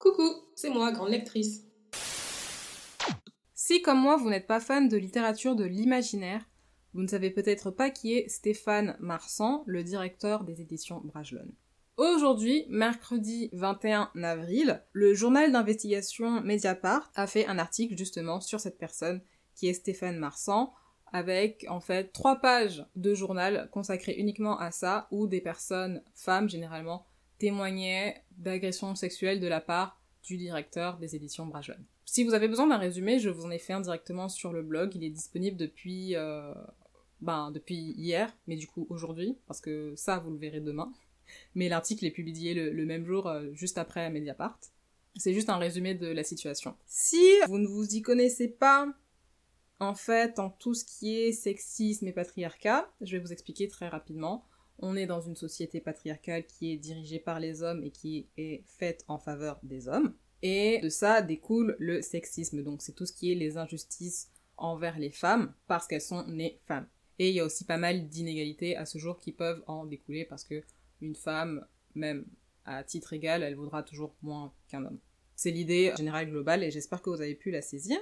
Coucou, c'est moi, grande lectrice. Si, comme moi, vous n'êtes pas fan de littérature de l'imaginaire, vous ne savez peut-être pas qui est Stéphane Marsan, le directeur des éditions Brajlon. Aujourd'hui, mercredi 21 avril, le journal d'investigation Mediapart a fait un article justement sur cette personne qui est Stéphane Marsan, avec en fait trois pages de journal consacrées uniquement à ça, où des personnes, femmes généralement, témoignaient d'agressions sexuelles de la part du directeur des éditions Brajlon. Si vous avez besoin d'un résumé, je vous en ai fait un directement sur le blog, il est disponible depuis, euh, ben, depuis hier, mais du coup aujourd'hui, parce que ça vous le verrez demain. Mais l'article est publié le, même jour, euh, juste après Mediapart. C'est juste un résumé de la situation. Si vous ne vous y connaissez pas, en fait, en tout ce qui est sexisme et patriarcat, je vais vous expliquer très rapidement. On est dans une société patriarcale qui est dirigée par les hommes et qui est faite en faveur des hommes. Et de ça découle le sexisme. Donc c'est tout ce qui est les injustices envers les femmes parce qu'elles sont nées femmes. Et il y a aussi pas mal d'inégalités à ce jour qui peuvent en découler parce que une femme, même à titre égal, elle vaudra toujours moins qu'un homme. C'est l'idée générale globale et j'espère que vous avez pu la saisir.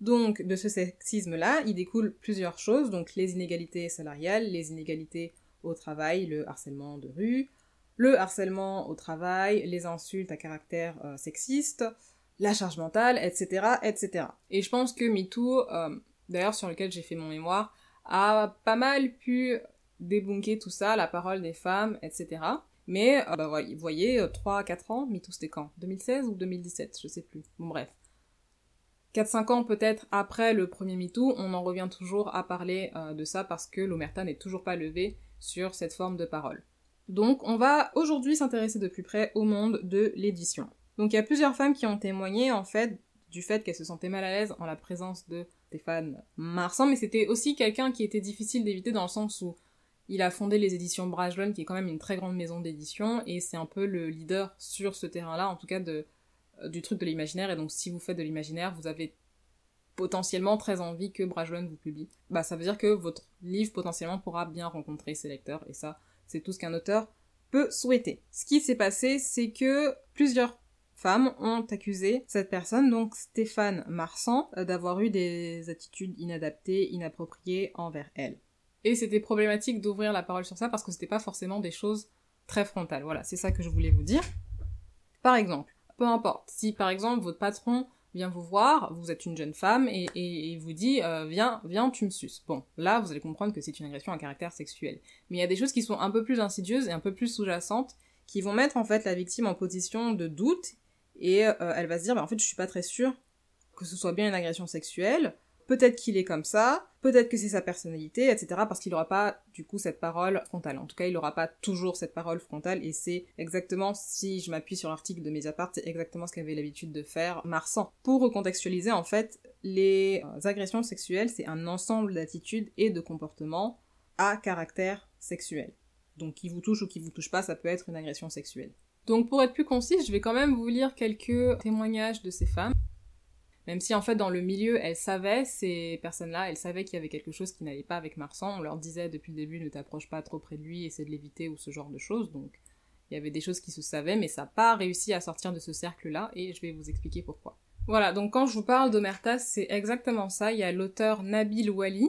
Donc, de ce sexisme-là, il découle plusieurs choses, donc les inégalités salariales, les inégalités au travail, le harcèlement de rue, le harcèlement au travail, les insultes à caractère euh, sexiste, la charge mentale, etc., etc. Et je pense que MeToo, euh, d'ailleurs sur lequel j'ai fait mon mémoire, a pas mal pu débunker tout ça, la parole des femmes, etc. Mais, euh, bah, vous voyez, 3-4 ans, MeToo c'était quand? 2016 ou 2017 Je sais plus. Bon bref. 4-5 ans peut-être après le premier MeToo, on en revient toujours à parler de ça parce que l'omerta n'est toujours pas levée sur cette forme de parole. Donc on va aujourd'hui s'intéresser de plus près au monde de l'édition. Donc il y a plusieurs femmes qui ont témoigné en fait du fait qu'elles se sentaient mal à l'aise en la présence de Stéphane Marsan, mais c'était aussi quelqu'un qui était difficile d'éviter dans le sens où il a fondé les éditions Brajlon, qui est quand même une très grande maison d'édition, et c'est un peu le leader sur ce terrain-là, en tout cas euh, du truc de l'imaginaire, et donc si vous faites de l'imaginaire, vous avez potentiellement très envie que Brajlon vous publie. Bah ça veut dire que votre livre potentiellement pourra bien rencontrer ses lecteurs, et ça, c'est tout ce qu'un auteur peut souhaiter. Ce qui s'est passé, c'est que plusieurs femmes ont accusé cette personne, donc Stéphane Marsan, d'avoir eu des attitudes inadaptées, inappropriées envers elle. Et c'était problématique d'ouvrir la parole sur ça parce que c'était pas forcément des choses très frontales. Voilà, c'est ça que je voulais vous dire. Par exemple, peu importe, si par exemple votre patron vous voir, vous êtes une jeune femme, et, et, vous dit euh, viens, viens, tu me suces. Bon, là, vous allez comprendre que c'est une agression à caractère sexuel. Mais il y a des choses qui sont un peu plus insidieuses et un peu plus sous-jacentes, qui vont mettre en fait la victime en position de doute, et euh, elle va se dire bah, en fait, je suis pas très sûre que ce soit bien une agression sexuelle, peut-être qu'il est comme ça, peut-être que c'est sa personnalité, etc. Parce qu'il n'aura pas du coup cette parole frontale. En tout cas, il n'aura pas toujours cette parole frontale et c'est exactement, si je m'appuie sur l'article de Mediapart, c'est exactement ce qu'avait l'habitude de faire Marsan. Pour recontextualiser, en fait, les agressions sexuelles, c'est un ensemble d'attitudes et de comportements à caractère sexuel. Donc qui vous touche ou qui vous touche pas, ça peut être une agression sexuelle. Donc pour être plus concise, je vais quand même vous lire quelques témoignages de ces femmes. Même si en fait dans le milieu, elles savaient, ces personnes-là, elles savaient qu'il y avait quelque chose qui n'allait pas avec Marsan. On leur disait depuis le début ne t'approche pas trop près de lui, essaie de l'éviter ou ce genre de choses. Donc il y avait des choses qui se savaient, mais ça n'a pas réussi à sortir de ce cercle-là et je vais vous expliquer pourquoi. Voilà, donc quand je vous parle d'Omerta, c'est exactement ça. Il y a l'auteur Nabil Wali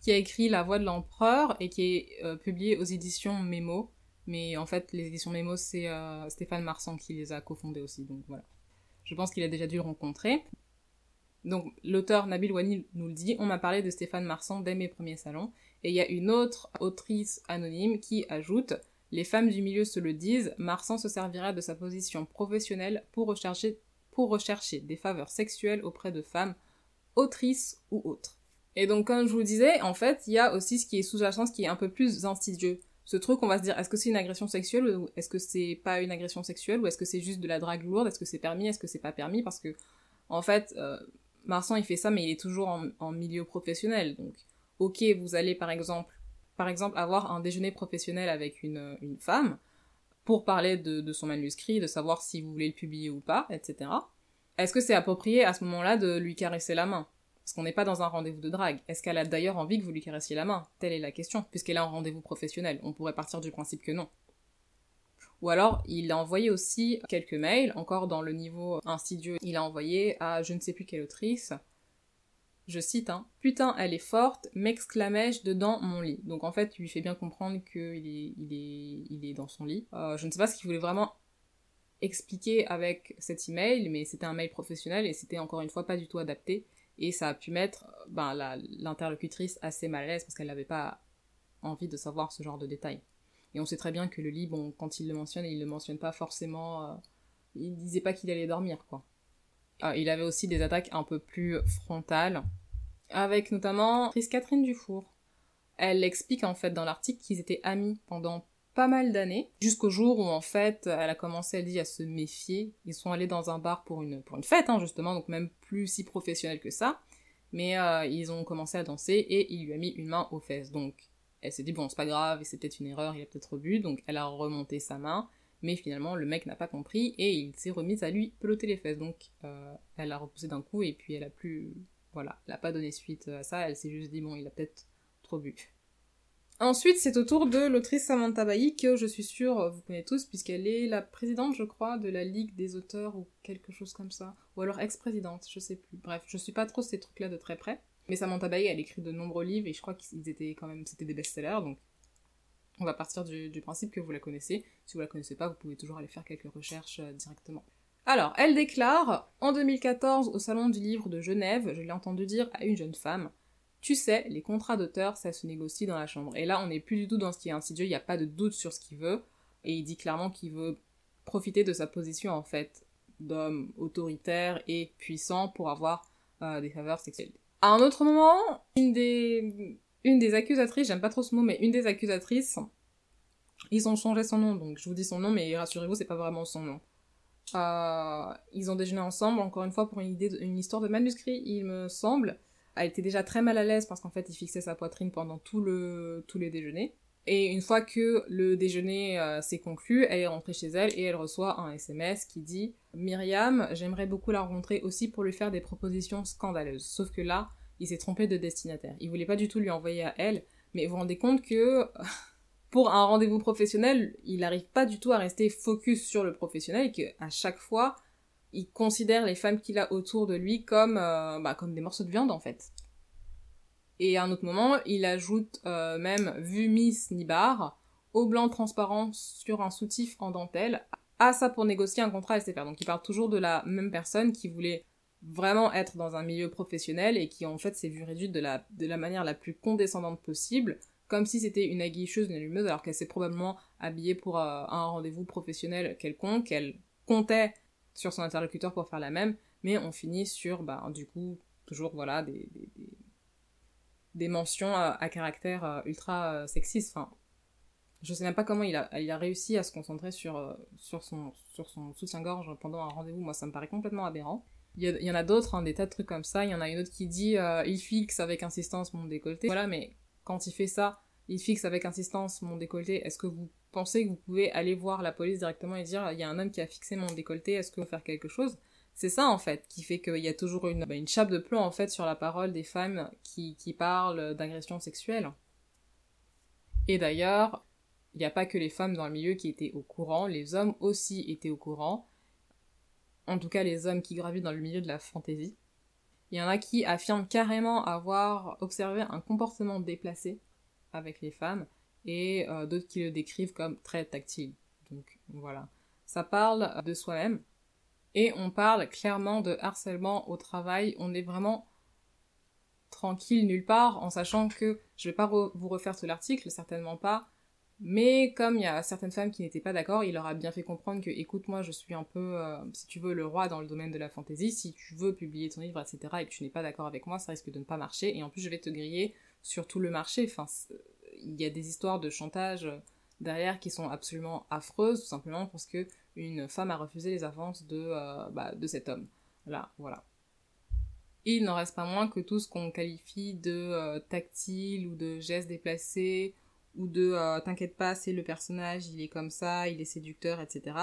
qui a écrit La Voix de l'Empereur et qui est euh, publié aux éditions Mémo. Mais en fait, les éditions Mémo, c'est euh, Stéphane Marsan qui les a cofondées aussi, donc voilà. Je pense qu'il a déjà dû le rencontrer. Donc l'auteur Nabil Wani nous le dit, on m'a parlé de Stéphane Marsan dès mes premiers salons, et il y a une autre autrice anonyme qui ajoute Les femmes du milieu se le disent, Marsan se servira de sa position professionnelle pour rechercher, des faveurs sexuelles auprès de femmes, autrices ou autres. Et donc comme je vous disais, en fait, il y a aussi ce qui est sous-jacent, ce qui est un peu plus insidieux. Ce truc, on va se dire, est-ce que c'est une agression sexuelle ou est-ce que c'est pas une agression sexuelle ou est-ce que c'est juste de la drague lourde, est-ce que c'est permis, est-ce que c'est pas permis? Parce que en fait, euh, Marsan, il fait ça, mais il est toujours en, milieu professionnel. Donc, ok, vous allez par exemple, par exemple, avoir un déjeuner professionnel avec une, une femme pour parler de, de, son manuscrit, de savoir si vous voulez le publier ou pas, etc. Est-ce que c'est approprié à ce moment-là de lui caresser la main? Parce qu'on n'est pas dans un rendez-vous de drague. Est-ce qu'elle a d'ailleurs envie que vous lui caressiez la main? Telle est la question, puisqu'elle a un rendez-vous professionnel. On pourrait partir du principe que non. Ou alors, il a envoyé aussi quelques mails, encore dans le niveau insidieux. Il a envoyé à je ne sais plus quelle autrice. Je cite, hein, Putain, elle est forte, m'exclamai-je dedans mon lit. Donc en fait, il lui fait bien comprendre qu'il est, il est, il est dans son lit. Euh, je ne sais pas ce qu'il voulait vraiment expliquer avec cet email, mais c'était un mail professionnel et c'était encore une fois pas du tout adapté. Et ça a pu mettre ben, l'interlocutrice assez mal à l'aise parce qu'elle n'avait pas envie de savoir ce genre de détails. Et on sait très bien que le lit, quand il le mentionne, il le mentionne pas forcément. Euh, il disait pas qu'il allait dormir, quoi. Ah, il avait aussi des attaques un peu plus frontales, avec notamment Chris Catherine Dufour. Elle explique en fait dans l'article qu'ils étaient amis pendant pas mal d'années, jusqu'au jour où en fait elle a commencé, elle dit, à se méfier. Ils sont allés dans un bar pour une, pour une fête, hein, justement, donc même plus si professionnel que ça. Mais euh, ils ont commencé à danser et il lui a mis une main aux fesses. Donc elle s'est dit, bon, c'est pas grave, c'est peut-être une erreur, il a peut-être rebu, donc elle a remonté sa main, mais finalement, le mec n'a pas compris, et il s'est remis à lui peloter les fesses, donc euh, elle a repoussé d'un coup, et puis elle a plus, voilà, elle a pas donné suite à ça, elle s'est juste dit, bon, il a peut-être trop bu. Ensuite, c'est au tour de l'autrice Samantha Bailly, que je suis sûre vous connaissez tous, puisqu'elle est la présidente, je crois, de la Ligue des auteurs, ou quelque chose comme ça, ou alors ex-présidente, je sais plus. Bref, je suis pas trop ces trucs-là de très près. Mais Samantha Bailey, elle écrit de nombreux livres et je crois qu'ils étaient quand même, c'était des best-sellers, donc on va partir du, principe que vous la connaissez. Si vous la connaissez pas, vous pouvez toujours aller faire quelques recherches euh, directement. Alors, elle déclare, en 2014, au Salon du Livre de Genève, je l'ai entendu dire à une jeune femme, tu sais, les contrats d'auteur, ça se négocie dans la chambre. Et là, on n'est plus du tout dans ce qui est insidieux, il n'y a pas de doute sur ce qu'il veut, et il dit clairement qu'il veut profiter de sa position, en fait, d'homme autoritaire et puissant pour avoir euh, des faveurs sexuelles. À un autre moment, une des, une des accusatrices, j'aime pas trop ce mot, mais une des accusatrices, ils ont changé son nom, donc je vous dis son nom, mais rassurez-vous, c'est pas vraiment son nom. Euh, ils ont déjeuné ensemble, encore une fois, pour une, idée histoire de manuscrit, il me semble. Elle était déjà très mal à l'aise parce qu'en fait, il fixait sa poitrine pendant tous les déjeuners. Et une fois que le déjeuner euh, s'est conclu, elle est rentrée chez elle et elle reçoit un SMS qui dit Myriam, j'aimerais beaucoup la rencontrer aussi pour lui faire des propositions scandaleuses. Sauf que là, il s'est trompé de destinataire. Il voulait pas du tout lui envoyer à elle, mais vous rendez compte que pour un rendez-vous professionnel, il n'arrive pas du tout à rester focus sur le professionnel et qu'à chaque fois, il considère les femmes qu'il a autour de lui comme, euh, bah, comme des morceaux de viande en fait. Et à un autre moment, il ajoute euh, même vu Miss Nibar au blanc transparent sur un soutif en dentelle. À ça pour négocier un contrat SFR. Donc il parle toujours de la même personne qui voulait vraiment être dans un milieu professionnel et qui en fait s'est vue réduite de la, de la manière la plus condescendante possible, comme si c'était une aguicheuse, une allumeuse, alors qu'elle s'est probablement habillée pour euh, un rendez-vous professionnel quelconque, qu'elle comptait sur son interlocuteur pour faire la même, mais on finit sur, bah, du coup, toujours, voilà, des mentions à, caractère euh, ultra euh, sexiste. Enfin, je sais même pas comment il a, réussi à se concentrer sur, euh, sur son, sur son soutien-gorge pendant un rendez-vous. Moi, ça me paraît complètement aberrant. Il y, en a d'autres, hein, des tas de trucs comme ça. Il y en a une autre qui dit il fixe avec insistance mon décolleté. Voilà, mais quand il fait ça, il fixe avec insistance mon décolleté. Est-ce que vous pensez que vous pouvez aller voir la police directement et dire il y a un homme qui a fixé mon décolleté, est-ce que vous faire quelque chose? C'est ça en fait qui fait qu'il y a toujours une, bah, une chape de plomb en fait sur la parole des femmes qui, qui parlent d'agression sexuelle. Et d'ailleurs, il n'y a pas que les femmes dans le milieu qui étaient au courant, les hommes aussi étaient au courant. En tout cas, les hommes qui gravitent dans le milieu de la fantaisie. Il y en a qui affirment carrément avoir observé un comportement déplacé avec les femmes et euh, d'autres qui le décrivent comme très tactile. Donc voilà. Ça parle de soi-même, et on parle clairement de harcèlement au travail. On est vraiment tranquille nulle part en sachant que je vais pas vous refaire tout l'article, certainement pas. Mais comme il y a certaines femmes qui n'étaient pas d'accord, il leur a bien fait comprendre que, écoute, moi, je suis un peu, euh, si tu veux, le roi dans le domaine de la fantaisie. Si tu veux publier ton livre, etc., et que tu n'es pas d'accord avec moi, ça risque de ne pas marcher. Et en plus, je vais te griller sur tout le marché. Enfin, il y a des histoires de chantage derrière qui sont absolument affreuses, tout simplement parce que une femme a refusé les avances de, euh, bah, de cet homme. Là, voilà. Il n'en reste pas moins que tout ce qu'on qualifie de euh, tactile ou de geste déplacé ou de euh, t'inquiète pas, c'est le personnage, il est comme ça, il est séducteur, etc.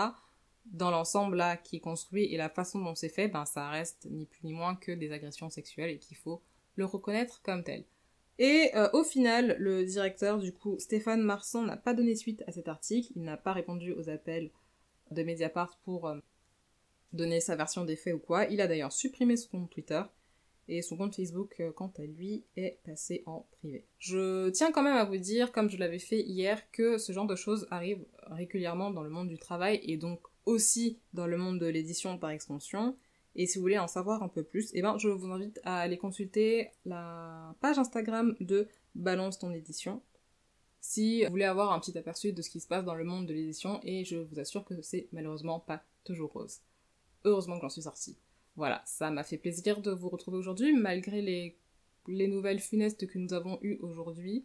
Dans l'ensemble là qui est construit et la façon dont c'est fait, ben ça reste ni plus ni moins que des agressions sexuelles et qu'il faut le reconnaître comme tel. Et au final, le directeur, du coup, Stéphane Marsan, n'a pas donné suite à cet article. Il n'a pas répondu aux appels de Mediapart pour euh, donner sa version des faits ou quoi. Il a d'ailleurs supprimé son compte Twitter. Et son compte Facebook, euh, quant à lui, est passé en privé. Je tiens quand même à vous dire, comme je l'avais fait hier, que ce genre de choses arrive régulièrement dans le monde du travail et donc aussi dans le monde de l'édition par extension. Et si vous voulez en savoir un peu plus, eh ben, je vous invite à aller consulter la page Instagram de Balance ton édition. Si vous voulez avoir un petit aperçu de ce qui se passe dans le monde de l'édition, et je vous assure que c'est malheureusement pas toujours rose. Heureusement que j'en suis sortie. Voilà, ça m'a fait plaisir de vous retrouver aujourd'hui, malgré les, les nouvelles funestes que nous avons eues aujourd'hui.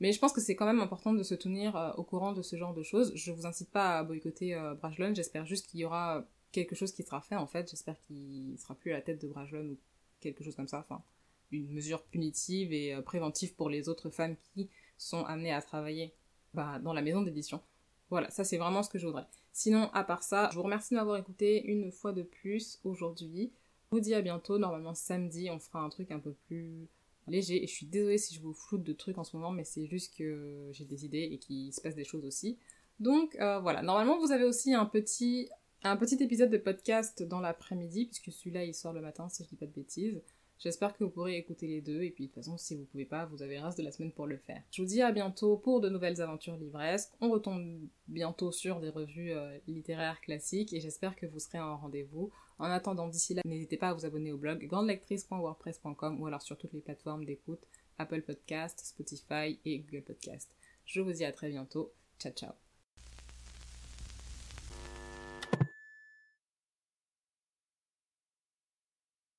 Mais je pense que c'est quand même important de se tenir euh, au courant de ce genre de choses. Je vous incite pas à boycotter euh, j'espère juste qu'il y aura quelque chose qui sera fait en fait. J'espère qu'il sera plus à la tête de Brajlon ou quelque chose comme ça. Enfin, une mesure punitive et euh, préventive pour les autres femmes qui sont amenées à travailler bah, dans la maison d'édition. Voilà, ça c'est vraiment ce que je voudrais. Sinon, à part ça, je vous remercie de m'avoir écouté une fois de plus aujourd'hui. Je vous dis à bientôt. Normalement, samedi, on fera un truc un peu plus léger. Et je suis désolée si je vous floute de trucs en ce moment, mais c'est juste que j'ai des idées et qu'il se passe des choses aussi. Donc euh, voilà, normalement vous avez aussi un petit un petit épisode de podcast dans l'après-midi, puisque celui-là il sort le matin si je dis pas de bêtises. J'espère que vous pourrez écouter les deux, et puis de toute façon, si vous pouvez pas, vous avez le reste de la semaine pour le faire. Je vous dis à bientôt pour de nouvelles aventures livresques. On retombe bientôt sur des revues euh, littéraires classiques, et j'espère que vous serez en rendez-vous. En attendant, d'ici là, n'hésitez pas à vous abonner au blog grandelectrice.wordpress.com ou alors sur toutes les plateformes d'écoute, Apple Podcast, Spotify et Google Podcast. Je vous dis à très bientôt. Ciao ciao